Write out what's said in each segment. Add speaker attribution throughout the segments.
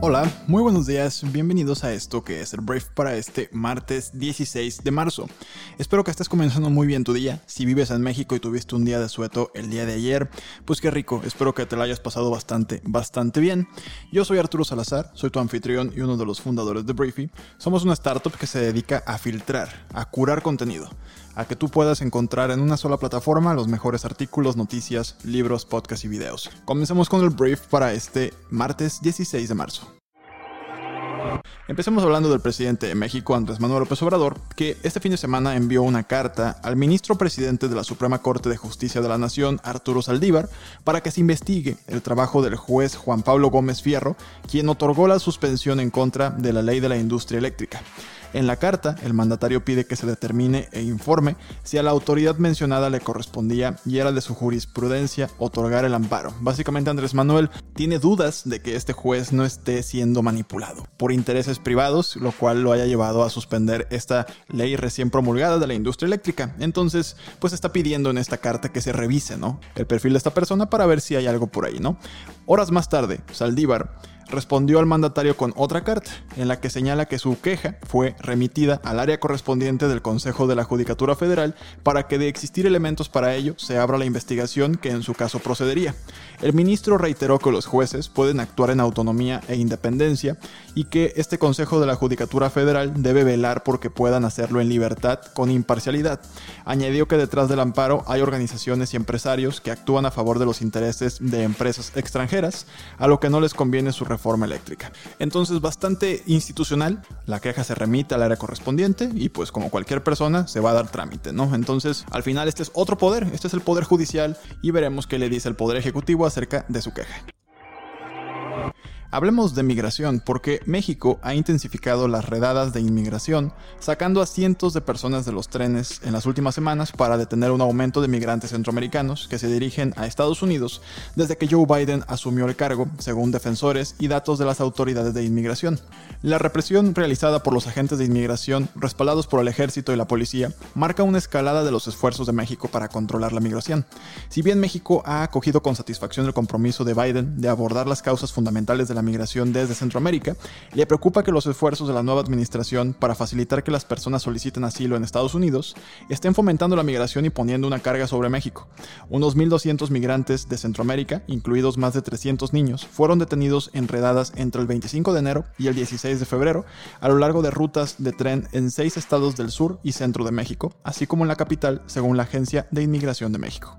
Speaker 1: Hola, muy buenos días, bienvenidos a esto que es el brief para este martes 16 de marzo. Espero que estés comenzando muy bien tu día. Si vives en México y tuviste un día de sueto el día de ayer, pues qué rico, espero que te lo hayas pasado bastante, bastante bien. Yo soy Arturo Salazar, soy tu anfitrión y uno de los fundadores de Briefy. Somos una startup que se dedica a filtrar, a curar contenido a que tú puedas encontrar en una sola plataforma los mejores artículos, noticias, libros, podcasts y videos. Comencemos con el brief para este martes 16 de marzo. Empecemos hablando del presidente de México, Andrés Manuel López Obrador, que este fin de semana envió una carta al ministro presidente de la Suprema Corte de Justicia de la Nación, Arturo Saldívar, para que se investigue el trabajo del juez Juan Pablo Gómez Fierro, quien otorgó la suspensión en contra de la ley de la industria eléctrica. En la carta, el mandatario pide que se determine e informe si a la autoridad mencionada le correspondía y era de su jurisprudencia otorgar el amparo. Básicamente Andrés Manuel tiene dudas de que este juez no esté siendo manipulado por intereses privados, lo cual lo haya llevado a suspender esta ley recién promulgada de la industria eléctrica. Entonces, pues está pidiendo en esta carta que se revise, ¿no? El perfil de esta persona para ver si hay algo por ahí, ¿no? Horas más tarde, Saldívar respondió al mandatario con otra carta, en la que señala que su queja fue remitida al área correspondiente del Consejo de la Judicatura Federal para que de existir elementos para ello se abra la investigación que en su caso procedería. El ministro reiteró que los jueces pueden actuar en autonomía e independencia y que este Consejo de la Judicatura Federal debe velar porque puedan hacerlo en libertad con imparcialidad. Añadió que detrás del amparo hay organizaciones y empresarios que actúan a favor de los intereses de empresas extranjeras, a lo que no les conviene su reforma eléctrica. Entonces, bastante institucional, la queja se remite al área correspondiente y pues como cualquier persona se va a dar trámite, ¿no? Entonces, al final este es otro poder, este es el poder judicial y veremos qué le dice el poder ejecutivo acerca de su queja. Hablemos de migración, porque México ha intensificado las redadas de inmigración, sacando a cientos de personas de los trenes en las últimas semanas para detener un aumento de migrantes centroamericanos que se dirigen a Estados Unidos desde que Joe Biden asumió el cargo, según defensores y datos de las autoridades de inmigración. La represión realizada por los agentes de inmigración, respaldados por el ejército y la policía, marca una escalada de los esfuerzos de México para controlar la migración. Si bien México ha acogido con satisfacción el compromiso de Biden de abordar las causas fundamentales de la migración desde Centroamérica, le preocupa que los esfuerzos de la nueva administración para facilitar que las personas soliciten asilo en Estados Unidos estén fomentando la migración y poniendo una carga sobre México. Unos 1.200 migrantes de Centroamérica, incluidos más de 300 niños, fueron detenidos en redadas entre el 25 de enero y el 16 de febrero a lo largo de rutas de tren en seis estados del sur y centro de México, así como en la capital, según la Agencia de Inmigración de México.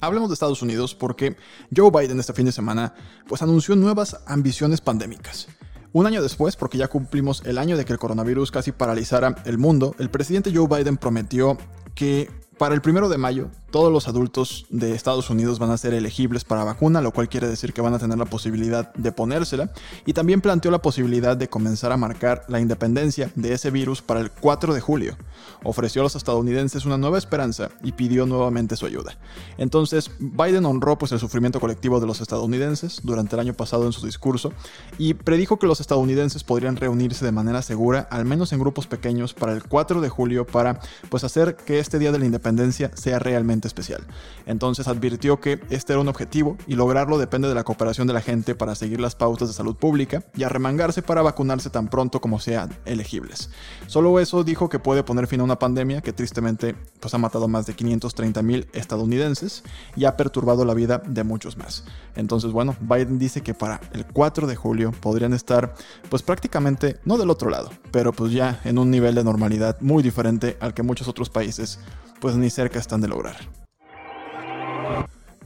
Speaker 1: Hablemos de Estados Unidos porque Joe Biden este fin de semana pues anunció nuevas ambiciones pandémicas. Un año después, porque ya cumplimos el año de que el coronavirus casi paralizara el mundo, el presidente Joe Biden prometió que para el primero de mayo todos los adultos de Estados Unidos van a ser elegibles para vacuna, lo cual quiere decir que van a tener la posibilidad de ponérsela. Y también planteó la posibilidad de comenzar a marcar la independencia de ese virus para el 4 de julio. Ofreció a los estadounidenses una nueva esperanza y pidió nuevamente su ayuda. Entonces, Biden honró pues, el sufrimiento colectivo de los estadounidenses durante el año pasado en su discurso y predijo que los estadounidenses podrían reunirse de manera segura, al menos en grupos pequeños, para el 4 de julio para pues, hacer que este día de la independencia sea realmente especial. Entonces advirtió que este era un objetivo y lograrlo depende de la cooperación de la gente para seguir las pautas de salud pública y arremangarse para vacunarse tan pronto como sean elegibles. Solo eso dijo que puede poner fin a una pandemia que tristemente pues, ha matado más de 530 mil estadounidenses y ha perturbado la vida de muchos más. Entonces, bueno, Biden dice que para el 4 de julio podrían estar pues prácticamente no del otro lado, pero pues ya en un nivel de normalidad muy diferente al que muchos otros países pues ni cerca están de lograr.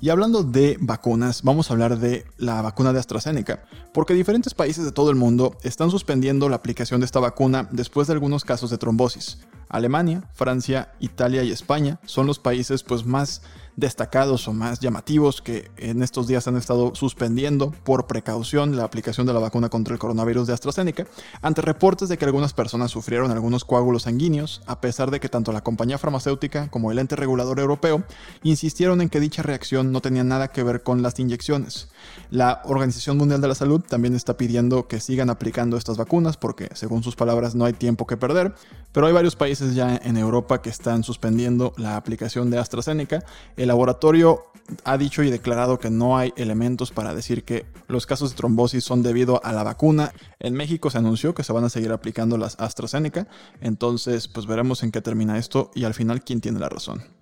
Speaker 1: Y hablando de vacunas, vamos a hablar de la vacuna de AstraZeneca, porque diferentes países de todo el mundo están suspendiendo la aplicación de esta vacuna después de algunos casos de trombosis. Alemania, Francia, Italia y España son los países pues más destacados o más llamativos que en estos días han estado suspendiendo por precaución la aplicación de la vacuna contra el coronavirus de AstraZeneca, ante reportes de que algunas personas sufrieron algunos coágulos sanguíneos, a pesar de que tanto la compañía farmacéutica como el ente regulador europeo insistieron en que dicha reacción no tenía nada que ver con las inyecciones. La Organización Mundial de la Salud también está pidiendo que sigan aplicando estas vacunas porque, según sus palabras, no hay tiempo que perder, pero hay varios países ya en Europa que están suspendiendo la aplicación de AstraZeneca. El laboratorio ha dicho y declarado que no hay elementos para decir que los casos de trombosis son debido a la vacuna. En México se anunció que se van a seguir aplicando las AstraZeneca, entonces pues veremos en qué termina esto y al final quién tiene la razón.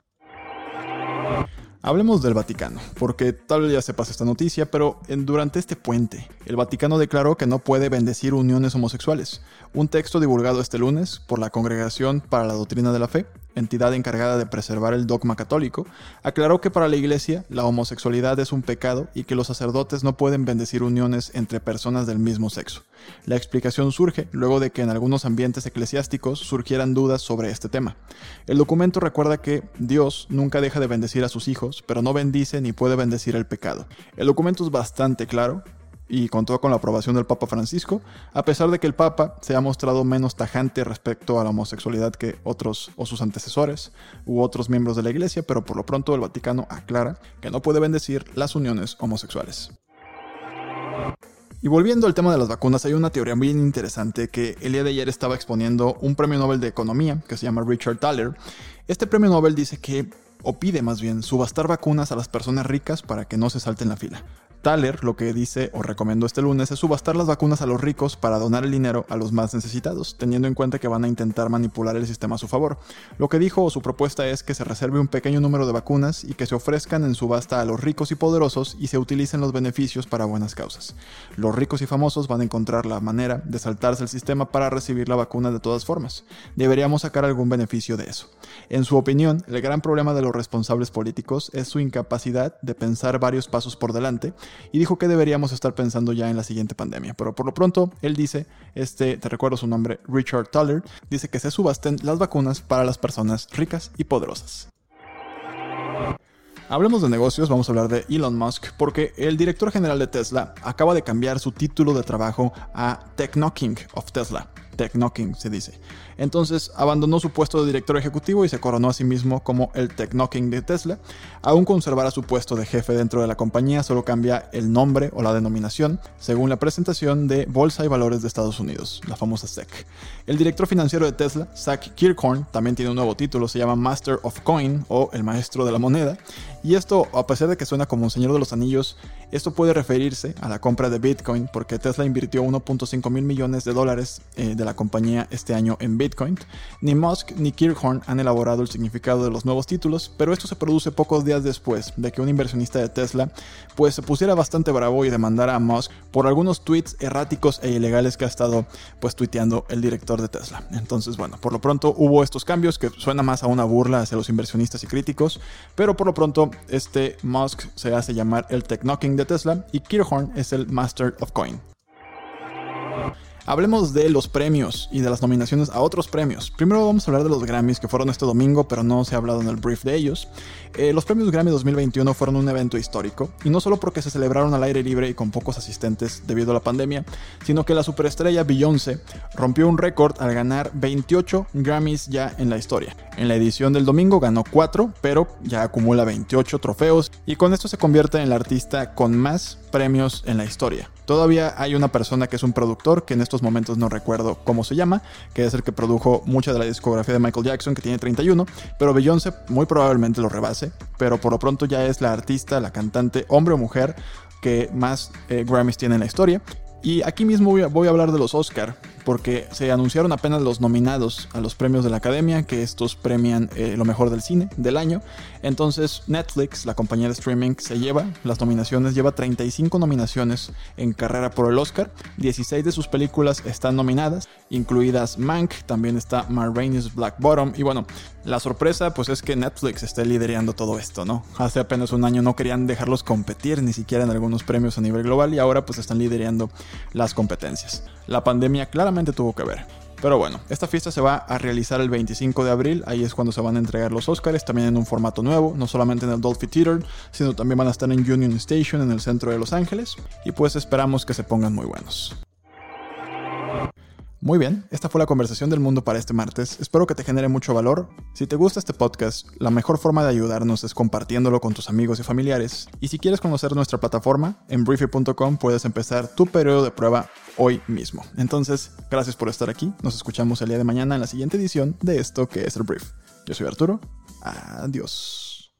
Speaker 1: Hablemos del Vaticano, porque tal vez ya sepas esta noticia, pero durante este puente, el Vaticano declaró que no puede bendecir uniones homosexuales. Un texto divulgado este lunes por la Congregación para la Doctrina de la Fe entidad encargada de preservar el dogma católico, aclaró que para la Iglesia la homosexualidad es un pecado y que los sacerdotes no pueden bendecir uniones entre personas del mismo sexo. La explicación surge luego de que en algunos ambientes eclesiásticos surgieran dudas sobre este tema. El documento recuerda que Dios nunca deja de bendecir a sus hijos, pero no bendice ni puede bendecir el pecado. El documento es bastante claro, y contó con la aprobación del Papa Francisco, a pesar de que el Papa se ha mostrado menos tajante respecto a la homosexualidad que otros o sus antecesores u otros miembros de la Iglesia, pero por lo pronto el Vaticano aclara que no puede bendecir las uniones homosexuales. Y volviendo al tema de las vacunas, hay una teoría muy interesante que el día de ayer estaba exponiendo un premio Nobel de Economía que se llama Richard Thaler. Este premio Nobel dice que, o pide más bien, subastar vacunas a las personas ricas para que no se salten la fila. Thaler lo que dice o recomendó este lunes es subastar las vacunas a los ricos para donar el dinero a los más necesitados, teniendo en cuenta que van a intentar manipular el sistema a su favor. Lo que dijo o su propuesta es que se reserve un pequeño número de vacunas y que se ofrezcan en subasta a los ricos y poderosos y se utilicen los beneficios para buenas causas. Los ricos y famosos van a encontrar la manera de saltarse el sistema para recibir la vacuna de todas formas. Deberíamos sacar algún beneficio de eso. En su opinión, el gran problema de los responsables políticos es su incapacidad de pensar varios pasos por delante y dijo que deberíamos estar pensando ya en la siguiente pandemia. Pero por lo pronto, él dice, este, te recuerdo su nombre, Richard Tuller, dice que se subasten las vacunas para las personas ricas y poderosas. Hablemos de negocios, vamos a hablar de Elon Musk, porque el director general de Tesla acaba de cambiar su título de trabajo a Technoking of Tesla. Technoking se dice. Entonces abandonó su puesto de director ejecutivo y se coronó a sí mismo como el Technoking de Tesla. Aún conservará su puesto de jefe dentro de la compañía, solo cambia el nombre o la denominación, según la presentación de Bolsa y Valores de Estados Unidos, la famosa SEC. El director financiero de Tesla, Zach Kirkhorn, también tiene un nuevo título, se llama Master of Coin o el maestro de la moneda. Y esto, a pesar de que suena como un señor de los anillos, esto puede referirse a la compra de Bitcoin porque Tesla invirtió 1.5 mil millones de dólares eh, de la compañía este año en Bitcoin. Ni Musk ni Kirkhorn han elaborado el significado de los nuevos títulos, pero esto se produce pocos días después de que un inversionista de Tesla pues se pusiera bastante bravo y demandara a Musk por algunos tweets erráticos e ilegales que ha estado pues tuiteando el director de Tesla. Entonces, bueno, por lo pronto hubo estos cambios que suena más a una burla hacia los inversionistas y críticos, pero por lo pronto este Musk se hace llamar el Technocking de Tesla y Kirkhorn es el Master of Coin. Hablemos de los premios y de las nominaciones a otros premios. Primero vamos a hablar de los Grammys que fueron este domingo, pero no se ha hablado en el brief de ellos. Eh, los premios Grammy 2021 fueron un evento histórico, y no solo porque se celebraron al aire libre y con pocos asistentes debido a la pandemia, sino que la superestrella Beyoncé rompió un récord al ganar 28 Grammys ya en la historia. En la edición del domingo ganó 4, pero ya acumula 28 trofeos y con esto se convierte en la artista con más premios en la historia. Todavía hay una persona que es un productor, que en estos momentos no recuerdo cómo se llama, que es el que produjo mucha de la discografía de Michael Jackson, que tiene 31, pero Beyoncé muy probablemente lo rebase, pero por lo pronto ya es la artista, la cantante, hombre o mujer, que más eh, Grammys tiene en la historia. Y aquí mismo voy a, hablar de los Oscar, porque se anunciaron apenas los nominados a los premios de la Academia, que estos premian eh, lo mejor del cine del año. Entonces Netflix, la compañía de streaming, se lleva las nominaciones, lleva 35 nominaciones en carrera por el Oscar. 16 de sus películas están nominadas, incluidas Mank, también está Ma Rainey's Black Bottom. Y bueno, la sorpresa pues es que Netflix esté liderando todo esto, ¿no? Hace apenas un año no querían dejarlos competir ni siquiera en algunos premios a nivel global y ahora pues están liderando las competencias. La pandemia claramente tuvo que ver. Pero bueno, esta fiesta se va a realizar el 25 de abril, ahí es cuando se van a entregar los Oscars, también en un formato nuevo, no solamente en el Dolphy Theater, sino también van a estar en Union Station en el centro de Los Ángeles, y pues esperamos que se pongan muy buenos. Muy bien, esta fue la conversación del mundo para este martes. Espero que te genere mucho valor. Si te gusta este podcast, la mejor forma de ayudarnos es compartiéndolo con tus amigos y familiares. Y si quieres conocer nuestra plataforma, en briefy.com puedes empezar tu periodo de prueba hoy mismo. Entonces, gracias por estar aquí. Nos escuchamos el día de mañana en la siguiente edición de esto que es el Brief. Yo soy Arturo. Adiós.